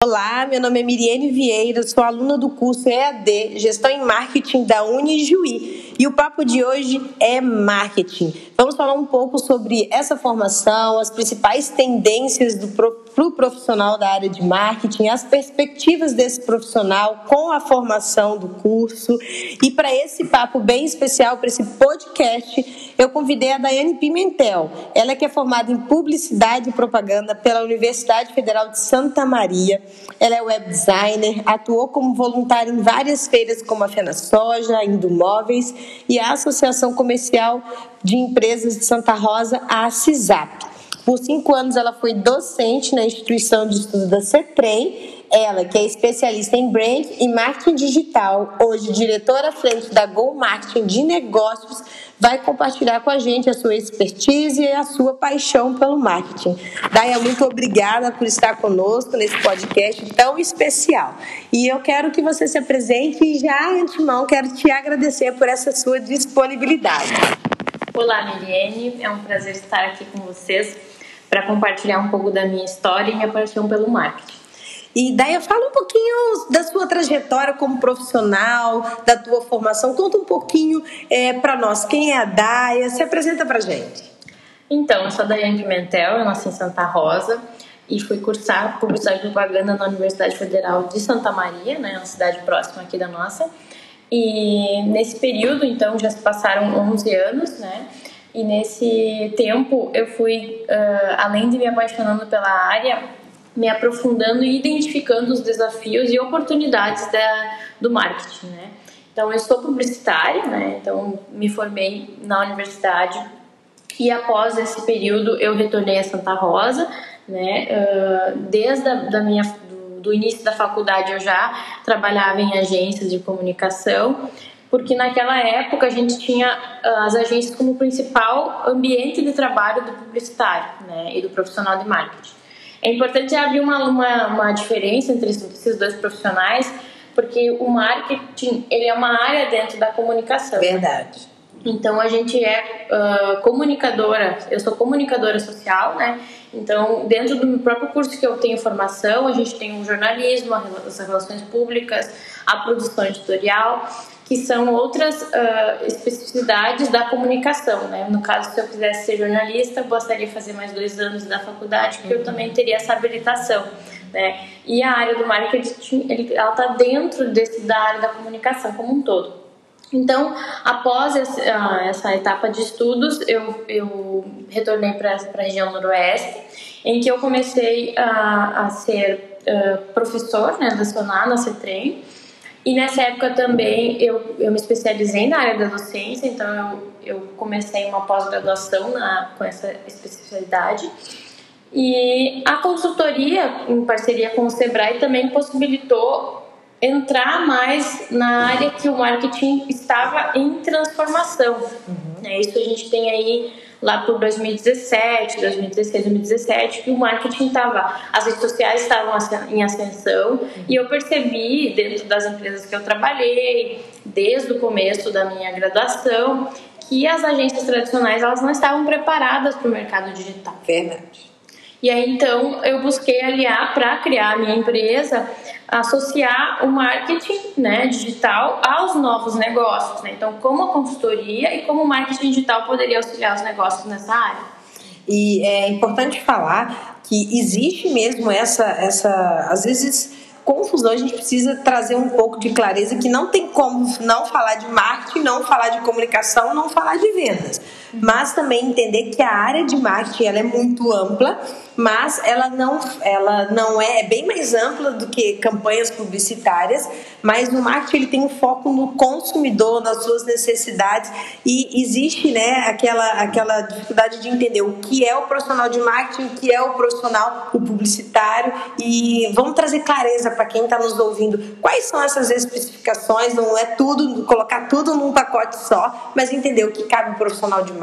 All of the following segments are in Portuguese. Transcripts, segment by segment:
Olá, meu nome é Miriane Vieira, sou aluna do curso EAD Gestão em Marketing da Unijuí e o papo de hoje é marketing. Vamos falar um pouco sobre essa formação, as principais tendências para o profissional da área de marketing, as perspectivas desse profissional com a formação do curso. E para esse papo bem especial, para esse podcast, eu convidei a Daiane Pimentel. Ela que é formada em Publicidade e Propaganda pela Universidade Federal de Santa Maria. Ela é web designer, atuou como voluntária em várias feiras como a Fena Soja, Indomóveis e a Associação Comercial de Empresas de Santa Rosa, a CISAP. Por cinco anos ela foi docente na instituição de estudo da CETREM, ela que é especialista em brand e marketing digital, hoje diretora à frente da Go Marketing de Negócios, vai compartilhar com a gente a sua expertise e a sua paixão pelo marketing. Daia, muito obrigada por estar conosco nesse podcast tão especial. E eu quero que você se apresente e já, antemão, quero te agradecer por essa sua disponibilidade. Olá, Miriane. É um prazer estar aqui com vocês para compartilhar um pouco da minha história e minha paixão pelo marketing. E Daia, fala um pouquinho da sua trajetória como profissional, da tua formação. Conta um pouquinho é, para nós quem é a Daia, se apresenta para gente. Então, eu sou a Daiane Pimentel, eu nasci em Santa Rosa e fui cursar Publicidade e Propaganda na Universidade Federal de Santa Maria, né, uma cidade próxima aqui da nossa. E nesse período, então, já se passaram 11 anos, né? E nesse tempo eu fui, uh, além de me apaixonando pela área, me aprofundando e identificando os desafios e oportunidades da, do marketing, né? Então, eu sou publicitária, né? Então, me formei na universidade e após esse período eu retornei a Santa Rosa, né? Uh, desde a da minha do, do início da faculdade eu já trabalhava em agências de comunicação porque naquela época a gente tinha as agências como principal ambiente de trabalho do publicitário né, e do profissional de marketing. É importante abrir uma, uma, uma diferença entre esses dois profissionais, porque o marketing ele é uma área dentro da comunicação. Verdade. Então a gente é uh, comunicadora, eu sou comunicadora social, né? Então dentro do próprio curso que eu tenho formação, a gente tem o jornalismo, as relações públicas, a produção editorial que são outras uh, especificidades da comunicação, né? No caso, se eu quisesse ser jornalista, eu gostaria de fazer mais dois anos da faculdade, porque eu também teria essa habilitação, né? E a área do marketing, ele, ela está dentro desse, da área da comunicação como um todo. Então, após essa, uh, essa etapa de estudos, eu, eu retornei para a região noroeste, em que eu comecei a, a ser uh, professor, né, lecionar na CETREM, e nessa época também eu, eu me especializei na área da docência, então eu, eu comecei uma pós-graduação com essa especialidade. E a consultoria, em parceria com o Sebrae, também possibilitou entrar mais na área que o marketing estava em transformação. Uhum. É isso a gente tem aí lá por 2017, 2016, 2017, que o marketing estava, as redes sociais estavam em ascensão e eu percebi dentro das empresas que eu trabalhei, desde o começo da minha graduação, que as agências tradicionais elas não estavam preparadas para o mercado digital. Verdade. E aí então eu busquei aliar para criar a minha empresa, associar o marketing né, digital aos novos negócios. Né? Então, como a consultoria e como o marketing digital poderia auxiliar os negócios nessa área. E é importante falar que existe mesmo essa, essa às vezes confusão, a gente precisa trazer um pouco de clareza que não tem como não falar de marketing, não falar de comunicação, não falar de vendas. Mas também entender que a área de marketing ela é muito ampla, mas ela não, ela não é, é bem mais ampla do que campanhas publicitárias, mas no marketing ele tem um foco no consumidor, nas suas necessidades e existe né, aquela, aquela dificuldade de entender o que é o profissional de marketing, o que é o profissional, o publicitário e vamos trazer clareza para quem está nos ouvindo. Quais são essas especificações, não é tudo, colocar tudo num pacote só, mas entender o que cabe o profissional de marketing,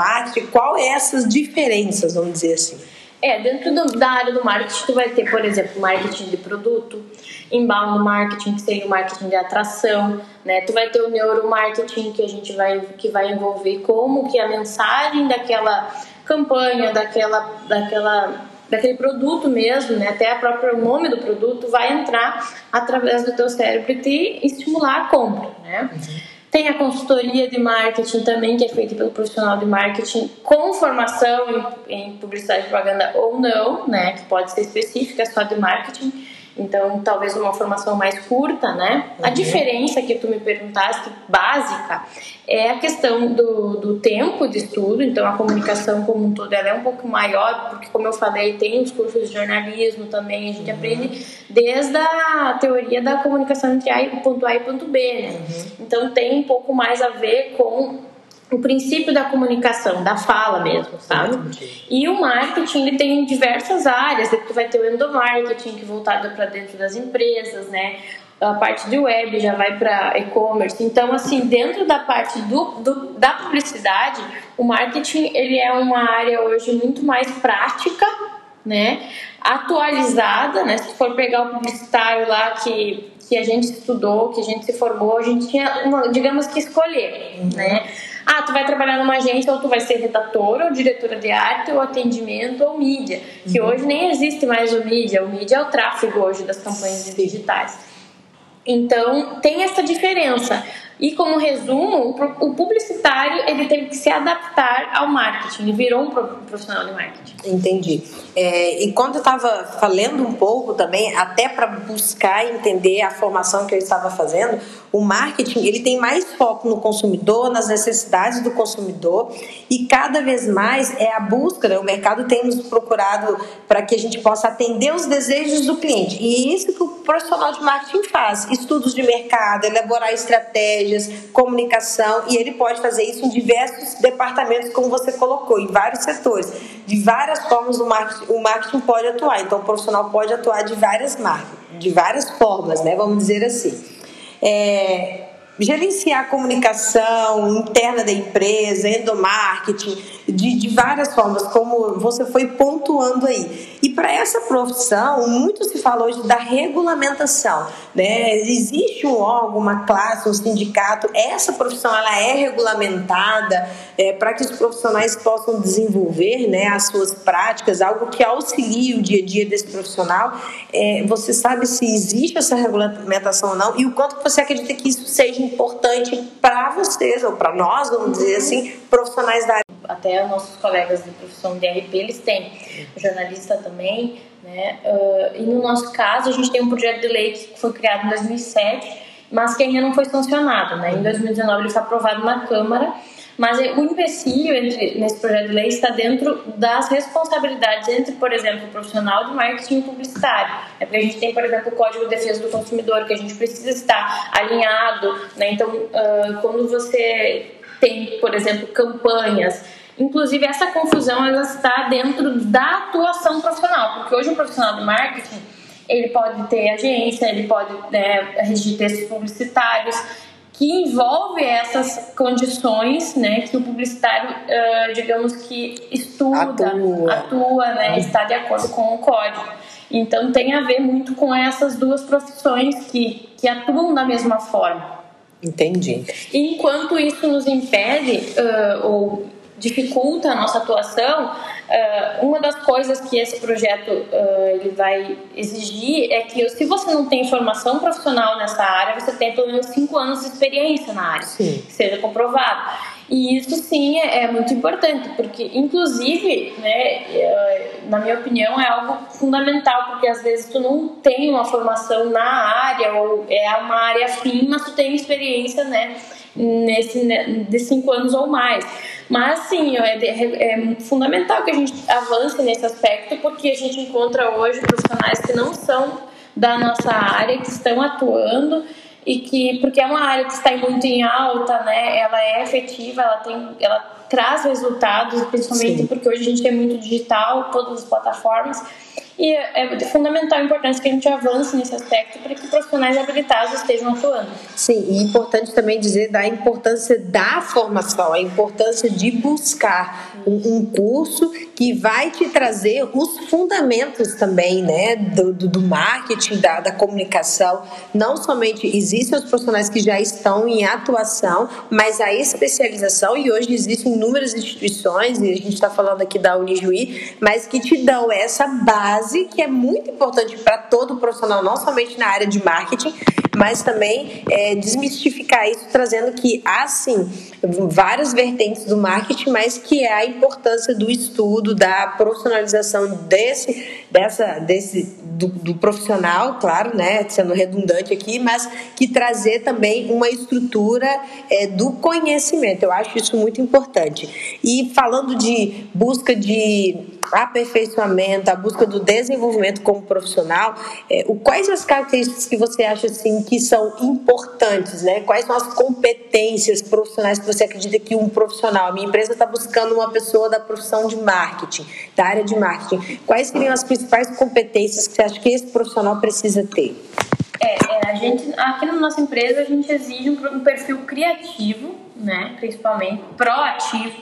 qual é essas diferenças, vamos dizer assim. É, dentro do, da área do marketing, tu vai ter, por exemplo, marketing de produto, inbound marketing, que seria o marketing de atração, né? Tu vai ter o neuromarketing, que a gente vai, que vai envolver como que a mensagem daquela campanha, daquela, daquela daquele produto mesmo, né? Até a própria nome do produto vai entrar através do teu cérebro e te estimular a compra, né? Uhum. Tem a consultoria de marketing também, que é feita pelo profissional de marketing, com formação em, em publicidade e propaganda ou não, né? Que pode ser específica só de marketing então, talvez uma formação mais curta, né? Uhum. A diferença que tu me perguntaste, básica, é a questão do, do tempo de estudo. Então, a comunicação como um todo ela é um pouco maior, porque, como eu falei, tem os cursos de jornalismo também. A gente uhum. aprende desde a teoria da comunicação entre A ponto A e ponto B, né? Uhum. Então, tem um pouco mais a ver com o princípio da comunicação, da fala mesmo, sabe? E o marketing ele tem diversas áreas, tu vai ter o endomarketing que é voltado para dentro das empresas, né? A parte de web já vai para e-commerce. Então, assim, dentro da parte do, do, da publicidade, o marketing ele é uma área hoje muito mais prática, né? Atualizada, né? Se for pegar o publicitário lá que que a gente estudou, que a gente se formou, a gente tinha, uma, digamos que escolher, uhum. né? Ah, tu vai trabalhar numa agência ou tu vai ser redatora ou diretora de arte ou atendimento ou mídia, que uhum. hoje nem existe mais o mídia, o mídia é o tráfego hoje das campanhas digitais. Então, tem essa diferença. E como resumo, o publicitário ele teve que se adaptar ao marketing, ele virou um profissional de marketing. Entendi. É, e quando eu estava falando um pouco também, até para buscar entender a formação que eu estava fazendo, o marketing ele tem mais foco no consumidor, nas necessidades do consumidor e cada vez mais é a busca, né? o mercado tem nos procurado para que a gente possa atender os desejos do cliente. E isso que o profissional de marketing faz, estudos de mercado, elaborar estratégias, comunicação e ele pode fazer isso em diversos departamentos, como você colocou, em vários setores. De várias formas o marketing, o marketing pode atuar, então o profissional pode atuar de várias marcas, de várias formas, né? Vamos dizer assim é, gerenciar a comunicação interna da empresa, endomarketing, de, de várias formas, como você foi pontuando aí. E para essa profissão, muito se fala hoje da regulamentação. Né? Existe um órgão, uma classe, um sindicato, essa profissão ela é regulamentada é, para que os profissionais possam desenvolver né, as suas práticas, algo que auxilie o dia a dia desse profissional. É, você sabe se existe essa regulamentação ou não e o quanto você acredita que isso seja importante para vocês, ou para nós, vamos dizer assim, profissionais da área até nossos colegas de profissão de RP, eles têm, jornalista também, né? Uh, e no nosso caso, a gente tem um projeto de lei que foi criado em 2007, mas que ainda não foi sancionado, né? Em 2019 ele foi aprovado na Câmara, mas o empecilho entre, nesse projeto de lei está dentro das responsabilidades entre, por exemplo, o profissional de marketing publicitário. É porque a gente tem, por exemplo, o Código de Defesa do Consumidor, que a gente precisa estar alinhado, né? Então, uh, quando você tem, por exemplo, campanhas. Inclusive, essa confusão ela está dentro da atuação profissional, porque hoje o profissional de marketing ele pode ter agência, ele pode né, textos publicitários, que envolve essas condições, né, que o publicitário, uh, digamos que estuda, atua, atua né, está de acordo com o código. Então tem a ver muito com essas duas profissões que, que atuam da mesma forma. Entendi. Enquanto isso nos impede uh, ou dificulta a nossa atuação, uh, uma das coisas que esse projeto uh, ele vai exigir é que se você não tem formação profissional nessa área, você tem pelo menos cinco anos de experiência na área, sim. que seja comprovado. E isso sim é, é, muito importante, porque inclusive, né, é, na minha opinião, é algo fundamental, porque às vezes tu não tem uma formação na área ou é uma área fim, mas tu tem experiência, né, nesse né, de cinco anos ou mais. Mas sim, é, é, é fundamental que a gente avance nesse aspecto, porque a gente encontra hoje profissionais que não são da nossa área, que estão atuando e que porque é uma área que está muito em alta, né? Ela é efetiva, ela tem, ela traz resultados, principalmente Sim. porque hoje a gente é muito digital, todas as plataformas. E é, fundamental importância que a gente avance nesse aspecto para que profissionais habilitados estejam atuando. Sim, e é importante também dizer da importância da formação, a importância de buscar um, um curso que vai te trazer os fundamentos também, né, do, do, do marketing, da, da comunicação. Não somente existem os profissionais que já estão em atuação, mas a especialização, e hoje existem inúmeras instituições, e a gente está falando aqui da Unijuí, mas que te dão essa base que é muito importante para todo profissional, não somente na área de marketing, mas também é, desmistificar isso, trazendo que há sim várias vertentes do marketing, mas que é a importância do estudo, da profissionalização desse, dessa, desse do, do, profissional, claro, né, sendo redundante aqui, mas que trazer também uma estrutura é, do conhecimento. Eu acho isso muito importante. E falando de busca de aperfeiçoamento, a busca do desenvolvimento como profissional, é, o, quais as características que você acha assim que são importantes, né? Quais são as competências profissionais que você acredita que um profissional, a minha empresa está buscando uma pessoa da profissão de marketing, da área de marketing. Quais seriam as principais competências que você acha que esse profissional precisa ter? É, é, a gente, aqui na nossa empresa a gente exige um, um perfil criativo, né, principalmente proativo,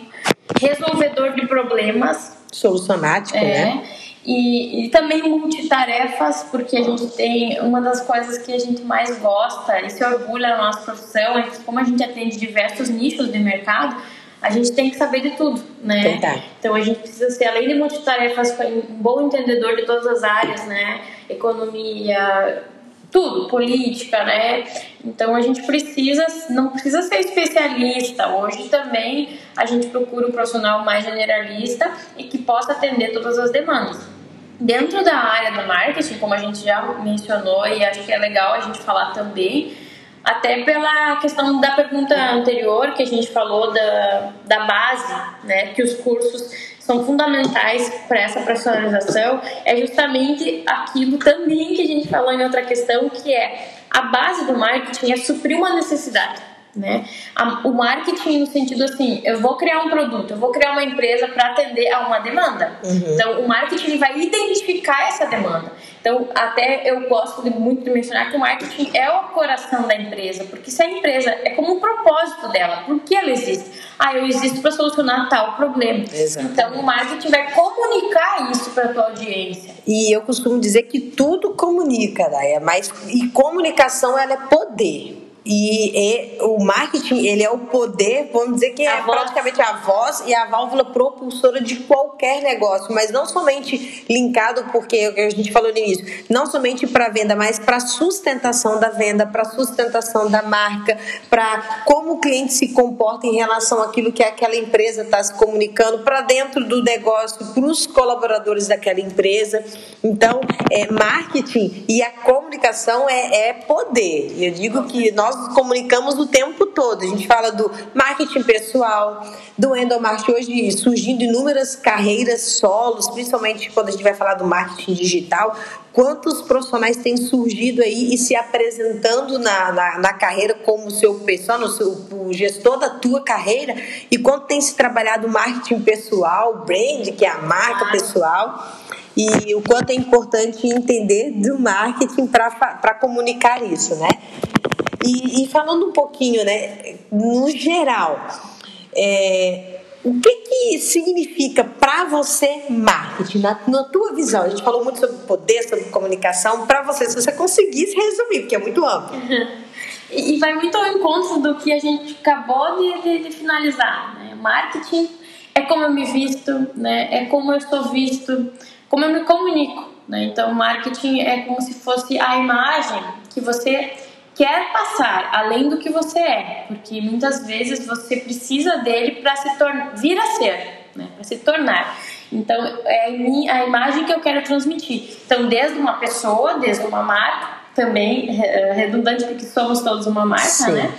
resolvedor de problemas, solucionático, é, né? E, e, também multitarefas, porque a gente tem uma das coisas que a gente mais gosta e se orgulha na nossa profissão é que, como a gente atende diversos nichos de mercado, a gente tem que saber de tudo, né? Verdade. Então a gente precisa ser, além de multitarefas, um bom entendedor de todas as áreas, né? Economia, tudo, política, né? Então a gente precisa, não precisa ser especialista. Hoje também a gente procura um profissional mais generalista e que possa atender todas as demandas. Dentro da área do marketing, como a gente já mencionou e acho que é legal a gente falar também, até pela questão da pergunta anterior que a gente falou da, da base, né, que os cursos são fundamentais para essa profissionalização é justamente aquilo também que a gente falou em outra questão, que é a base do marketing é suprir uma necessidade. Né? o marketing no sentido assim, eu vou criar um produto, eu vou criar uma empresa para atender a uma demanda. Uhum. Então, o marketing vai identificar essa demanda. Então, até eu gosto de, muito de mencionar que o marketing é o coração da empresa, porque se a empresa é como um propósito dela, por que ela existe? Ah, eu existo para solucionar tal problema. Exatamente. Então, o marketing vai comunicar isso para a tua audiência. E eu costumo dizer que tudo comunica, Daya, mas e comunicação ela é poder. E, e, o marketing, ele é o poder, vamos dizer que é a praticamente voz. a voz e a válvula propulsora de qualquer negócio, mas não somente linkado, porque a gente falou no início, não somente para venda, mas para sustentação da venda, para sustentação da marca, para como o cliente se comporta em relação àquilo que aquela empresa está se comunicando para dentro do negócio, para os colaboradores daquela empresa. Então, é, marketing e a comunicação é, é poder. Eu digo que nós nós comunicamos o tempo todo. A gente fala do marketing pessoal, do endomarketing hoje surgindo inúmeras carreiras solos, principalmente quando a gente vai falar do marketing digital. Quantos profissionais têm surgido aí e se apresentando na, na, na carreira como seu pessoal, no seu, o gestor da tua carreira, e quanto tem se trabalhado marketing pessoal, brand, que é a marca pessoal e o quanto é importante entender do marketing para comunicar isso, né? E, e, falando um pouquinho, né, no geral, é, o que, que significa para você marketing, na, na, tua visão? A gente falou muito sobre poder, sobre comunicação. Para você, se você conseguisse resumir, porque é muito amplo. E, vai muito ao encontro do que a gente acabou de, de, de finalizar. Né? Marketing é como eu me visto, né? é como eu sou visto, como eu me comunico. Né? Então, marketing é como se fosse a imagem que você quer passar além do que você é, porque muitas vezes você precisa dele para se vir a ser, né? para se tornar. Então, é a imagem que eu quero transmitir. Então, desde uma pessoa, desde uma marca, também é, redundante porque somos todos uma marca, Sim. né?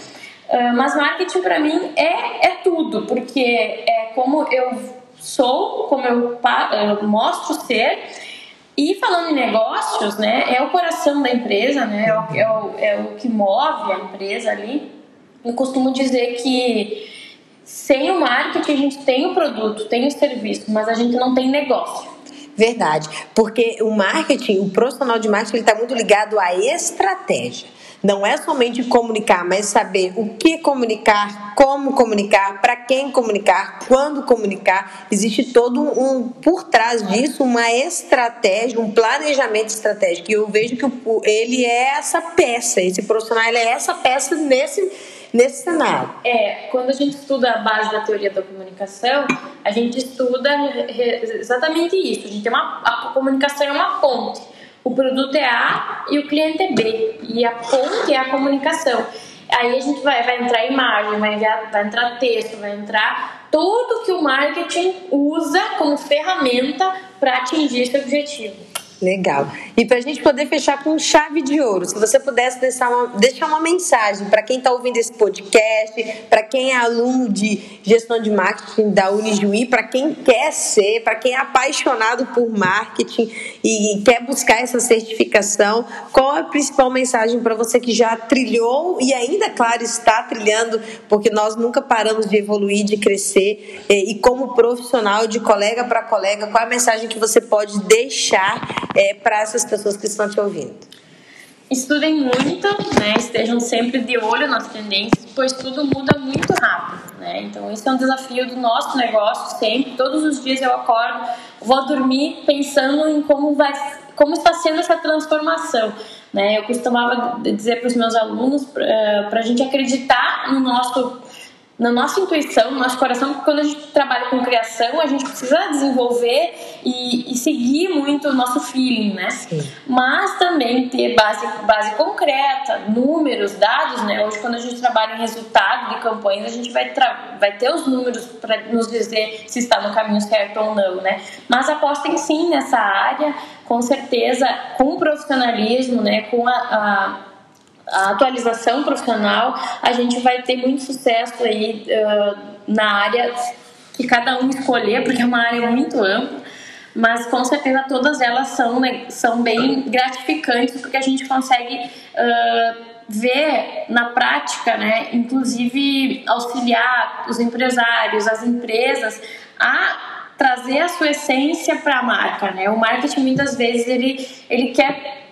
Ah, mas marketing para mim é, é tudo, porque é como eu sou, como eu, eu mostro ser e falando em negócios, né, é o coração da empresa, né, é o, é o, é o que move a empresa ali. Eu costumo dizer que sem o marketing a gente tem o produto, tem o serviço, mas a gente não tem negócio. Verdade, porque o marketing, o profissional de marketing, ele está muito ligado à estratégia. Não é somente comunicar, mas saber o que comunicar, como comunicar, para quem comunicar, quando comunicar. Existe todo um, por trás disso, uma estratégia, um planejamento estratégico. E eu vejo que ele é essa peça, esse profissional é essa peça nesse nesse cenário. É, quando a gente estuda a base da teoria da comunicação, a gente estuda exatamente isso. A gente tem uma a comunicação é uma ponte. O produto é A e o cliente é B. E a ponte é a comunicação. Aí a gente vai, vai entrar imagem, vai, vai entrar texto, vai entrar tudo que o marketing usa como ferramenta para atingir esse objetivo. Legal. E para a gente poder fechar com chave de ouro, se você pudesse deixar uma, deixar uma mensagem para quem está ouvindo esse podcast, para quem é aluno de gestão de marketing da Unijuí, para quem quer ser, para quem é apaixonado por marketing e quer buscar essa certificação, qual é a principal mensagem para você que já trilhou e ainda, claro, está trilhando, porque nós nunca paramos de evoluir, de crescer, e como profissional, de colega para colega, qual é a mensagem que você pode deixar é, para essas pessoas que estão te ouvindo? Estudem muito, né? estejam sempre de olho nas tendências, pois tudo muda muito rápido. Né? Então, esse é um desafio do nosso negócio sempre. Todos os dias eu acordo, vou dormir pensando em como, vai, como está sendo essa transformação. Né? Eu costumava dizer para os meus alunos para eh, a gente acreditar no nosso na nossa intuição, no nosso coração, porque quando a gente trabalha com criação, a gente precisa desenvolver e, e seguir muito o nosso feeling, né? Sim. Mas também ter base, base concreta, números, dados, né? Hoje, quando a gente trabalha em resultado de campanhas, a gente vai, vai ter os números para nos dizer se está no caminho certo ou não, né? Mas apostem sim nessa área, com certeza, com profissionalismo, né? Com a, a a atualização profissional, a gente vai ter muito sucesso aí uh, na área que cada um escolher, porque é uma área muito ampla, mas com certeza todas elas são, né, são bem gratificantes, porque a gente consegue uh, ver na prática, né, inclusive auxiliar os empresários, as empresas a trazer a sua essência para a marca, né? O marketing muitas vezes ele, ele quer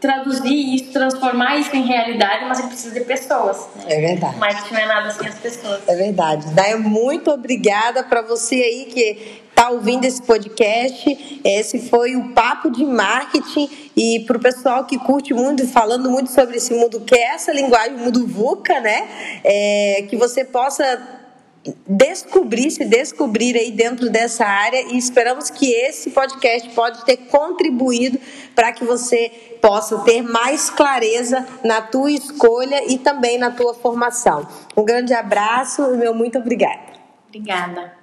traduzir isso, transformar isso em realidade, mas ele precisa de pessoas. Né? É verdade. O marketing não é nada sem as pessoas. É verdade. Daí, muito obrigada para você aí que está ouvindo esse podcast. Esse foi o Papo de Marketing. E para o pessoal que curte muito, falando muito sobre esse mundo, que é essa linguagem, o mundo VUCA, né? É, que você possa descobrir, se descobrir aí dentro dessa área e esperamos que esse podcast pode ter contribuído para que você possa ter mais clareza na tua escolha e também na tua formação. Um grande abraço e meu muito obrigada. Obrigada.